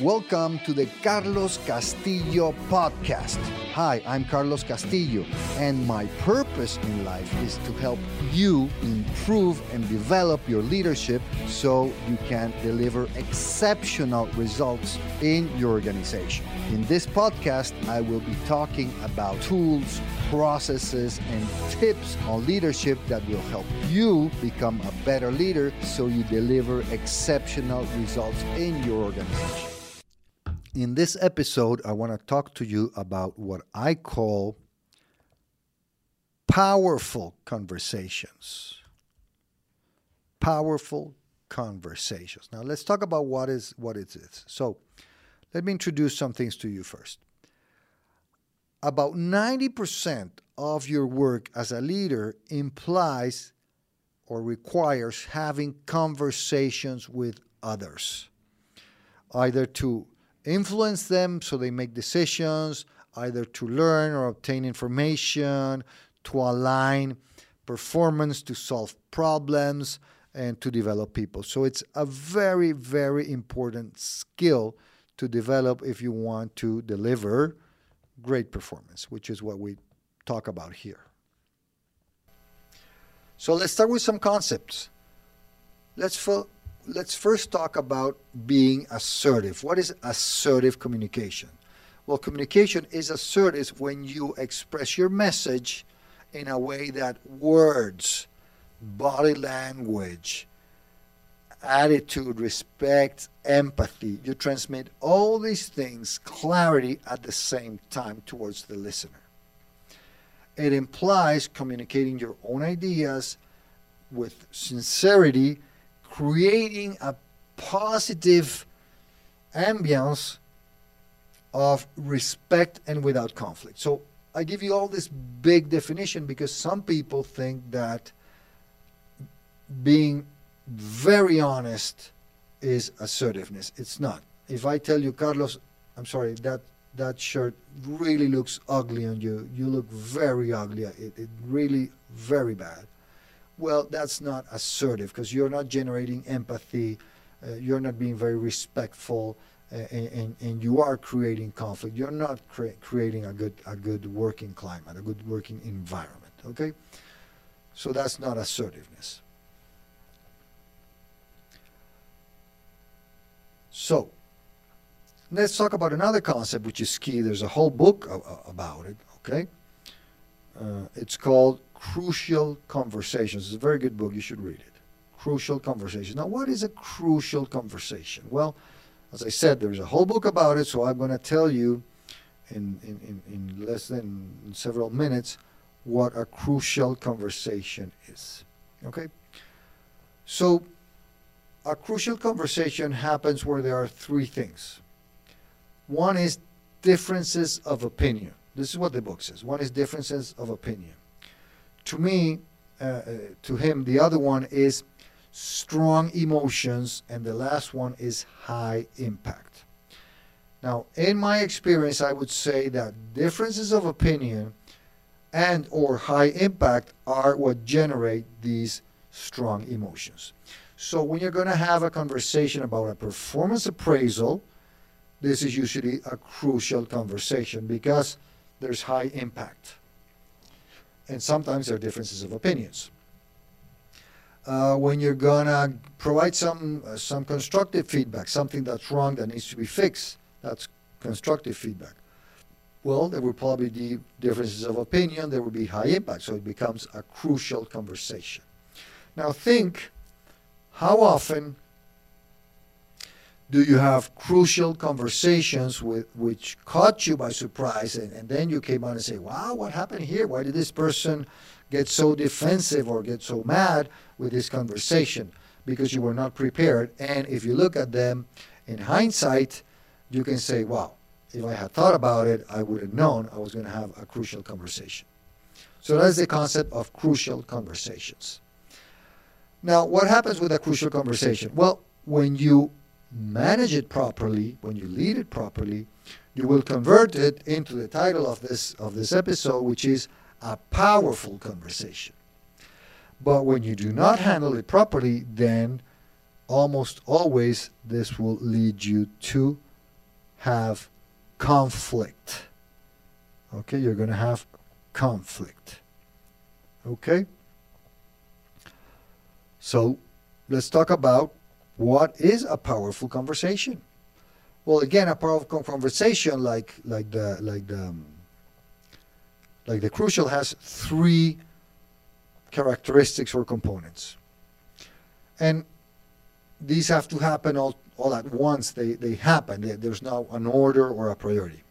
Welcome to the Carlos Castillo podcast. Hi, I'm Carlos Castillo, and my purpose in life is to help you improve and develop your leadership so you can deliver exceptional results in your organization. In this podcast, I will be talking about tools, processes, and tips on leadership that will help you become a better leader so you deliver exceptional results in your organization. In this episode, I want to talk to you about what I call powerful conversations. Powerful conversations. Now, let's talk about what is what it is. So, let me introduce some things to you first. About 90% of your work as a leader implies or requires having conversations with others, either to influence them so they make decisions, either to learn or obtain information, to align performance, to solve problems, and to develop people. So it's a very, very important skill to develop if you want to deliver great performance, which is what we talk about here. So let's start with some concepts. Let's let's first talk about being assertive. What is assertive communication? Well, communication is assertive when you express your message in a way that words, body language, attitude, respect, empathy, you transmit all these things, clarity at the same time towards the listener. It implies communicating your own ideas with sincerity creating a positive ambience of respect and without conflict. So I give you all this big definition because some people think that being very honest is assertiveness. It's not. If I tell you, Carlos, I'm sorry, that that shirt really looks ugly on you. You look very ugly. It, it really very bad well, that's not assertive because you're not generating empathy, uh, you're not being very respectful, uh, and, and, you are creating conflict. You're not cre- creating a good a good working climate, a good working environment. Okay, so that's not assertiveness. So let's talk about another concept which is key. There's a whole book about it. Okay, uh, it's called Crucial Conversations. It's a very good book. You should read it. Crucial Conversations. Now, what is a crucial conversation? Well, as I said, there's a whole book about it, so I'm going to tell you in, in, in, in less than several minutes what a crucial conversation is. Okay? So, a crucial conversation happens where there are three things. One is differences of opinion. This is what the book says. One is differences of opinion to me, uh, uh, to him, the other one is strong emotions, and the last one is high impact. Now, in my experience, I would say that differences of opinion and or high impact are what generate these strong emotions. So when you're going to have a conversation about a performance appraisal, this is usually a crucial conversation because there's high impact and sometimes there are differences of opinions. Uh, when you're gonna provide some uh, some constructive feedback, something that's wrong that needs to be fixed, that's constructive feedback. Well, there will probably be differences of opinion. There will be high impact, so it becomes a crucial conversation. Now think, how often do you have crucial conversations with which caught you by surprise and, and then you came out and say wow what happened here? Why did this person get so defensive or get so mad with this conversation? Because you were not prepared and if you look at them in hindsight you can say wow if i had thought about it i would have known i was going to have a crucial conversation. So that's the concept of crucial conversations. Now what happens with a crucial conversation? Well when you manage it properly, when you lead it properly, you will convert it into the title of this of this episode, which is a powerful conversation. But when you do not handle it properly, then almost always this will lead you to have conflict. Okay, you're going to have conflict. Okay? So let's talk about what is a powerful conversation. Well, again, a powerful conversation like like the like the um, like the crucial has three characteristics or components, and these have to happen all all at once. They they happen. There's no an order or a priority.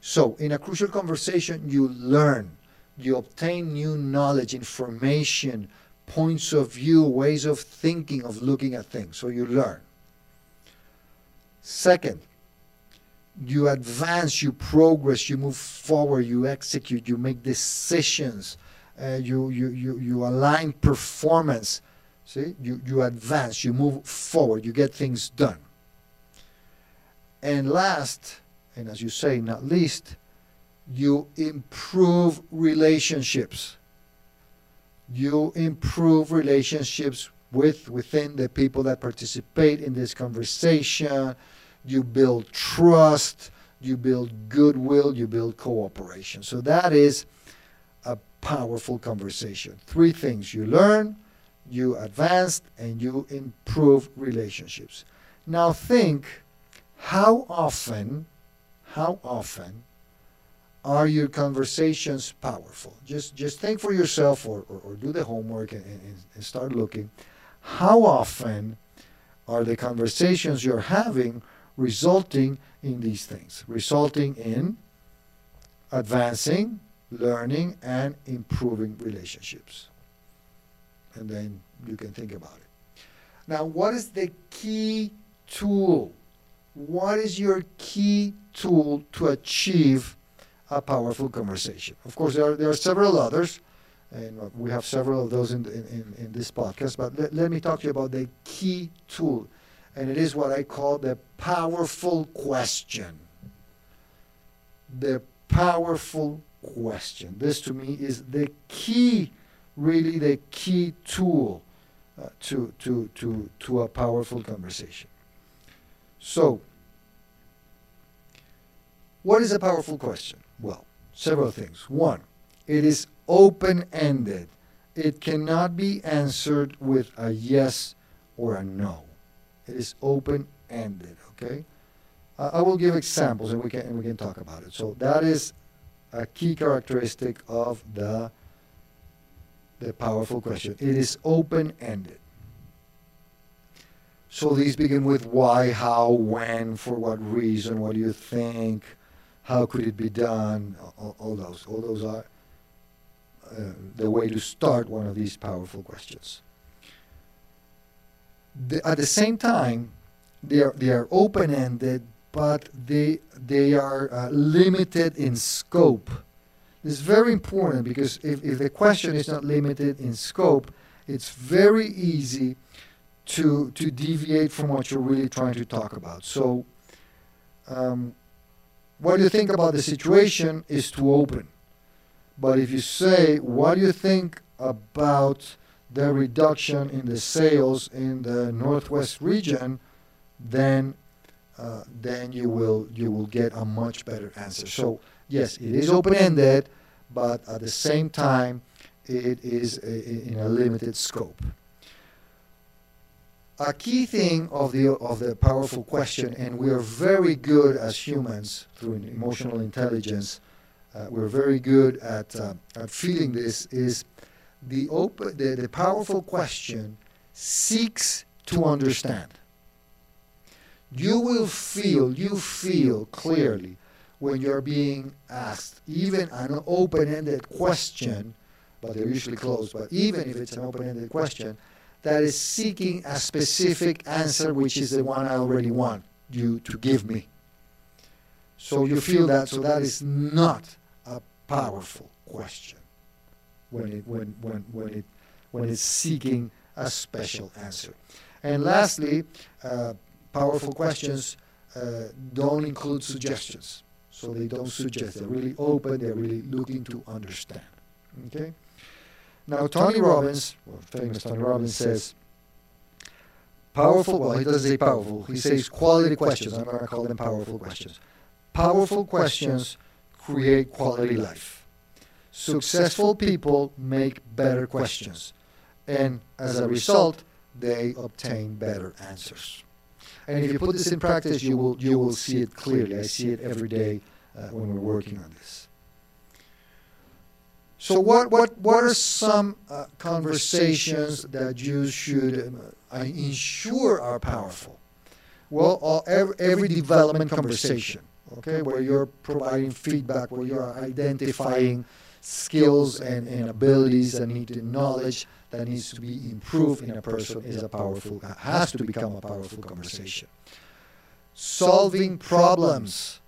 So, in a crucial conversation, you learn, you obtain new knowledge, information, points of view, ways of thinking, of looking at things. So, you learn. Second, you advance, you progress, you move forward, you execute, you make decisions, uh, you, you, you, you align performance. See, you, you advance, you move forward, you get things done. And last, and as you say, not least, you improve relationships. You improve relationships with within the people that participate in this conversation. You build trust, you build goodwill, you build cooperation. So that is a powerful conversation. Three things you learn, you advance, and you improve relationships. Now think how often how often are your conversations powerful? Just just think for yourself or, or, or do the homework and, and, and start looking. How often are the conversations you're having resulting in these things? Resulting in advancing, learning, and improving relationships. And then you can think about it. Now, what is the key tool what is your key tool to achieve a powerful conversation? Of course, there are, there are several others, and we have several of those in, in, in this podcast, but let, let me talk to you about the key tool, and it is what I call the powerful question. The powerful question. This to me is the key, really the key tool uh, to, to, to, to a powerful conversation. So, what is a powerful question? Well, several things. One, it is open ended, it cannot be answered with a yes or a no. It is open ended, okay? Uh, I will give examples and we can, and we can talk about it. So, that is a key characteristic of the, the powerful question. It is open ended. So these begin with why, how, when, for what reason, what do you think, how could it be done, all, all those. All those are uh, the way to start one of these powerful questions. The, at the same time, they are, they are open-ended, but they, they are uh, limited in scope. This is very important because if, if the question is not limited in scope, it's very easy to to deviate from what you're really trying to talk about. So, um, what do you think about the situation is too open. But if you say, what do you think about the reduction in the sales in the Northwest region, then uh, then you will you will get a much better answer. So yes, it is open-ended, but at the same time, it is a, in a limited scope a key thing of the of the powerful question, and we are very good as humans through emotional intelligence. Uh, we're very good at uh, at feeling this. Is the open the, the powerful question seeks to understand. You will feel you feel clearly when you're being asked even an open-ended question, but they're usually closed. But even if it's an open-ended question that is seeking a specific answer, which is the one I already want you to give me. So you feel that, so that is not a powerful question when it, when, when, when, it, when it's seeking a special answer. And lastly, uh, powerful questions uh, don't include suggestions. So they don't suggest. They're really open. They're really looking to understand. Okay? Now, Tony Robbins, well, famous Tony Robbins, says Powerful, well, he doesn't say powerful. He says quality questions. I'm going to call them powerful questions. Powerful questions create quality life. Successful people make better questions. And as a result, they obtain better answers. And if you put this in practice, you will, you will see it clearly. I see it every day uh, when we're working on this. So what, what, what are some uh, conversations that you should uh, ensure are powerful? Well, all, every, every development conversation, okay, where you're providing feedback, where you're identifying skills and, and abilities that need knowledge that needs to be improved in a person is a powerful, has to become a powerful conversation. Solving problems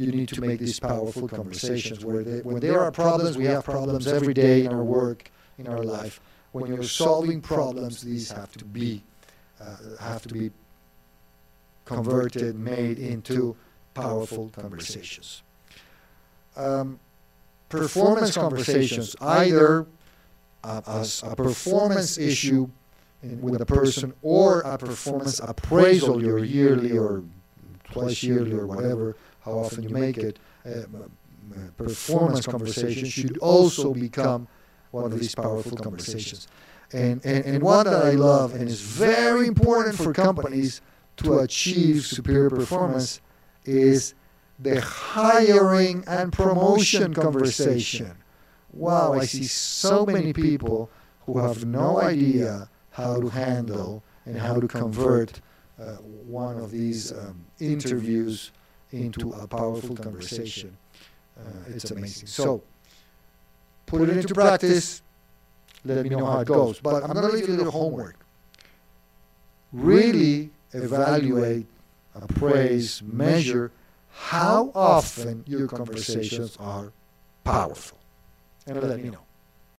you need to make these powerful conversations where they, when there are problems, we have problems every day in our work, in our life. When you're solving problems, these have to be uh, have to be converted, made into powerful conversations. Um, performance conversations, either uh, as a performance issue in, with a person or a performance appraisal, your yearly or twice yearly or whatever how often you make it, uh, performance conversation should also become one of these powerful conversations. And, and, and one that I love and is very important for companies to achieve superior performance is the hiring and promotion conversation. Wow, I see so many people who have no idea how to handle and how to convert uh, one of these um, interviews into a powerful conversation. Uh, it's amazing. So, put it into practice. Let me know how it goes. But I'm going to leave you a little homework. Really evaluate, appraise, measure how often your conversations are powerful. And let me know.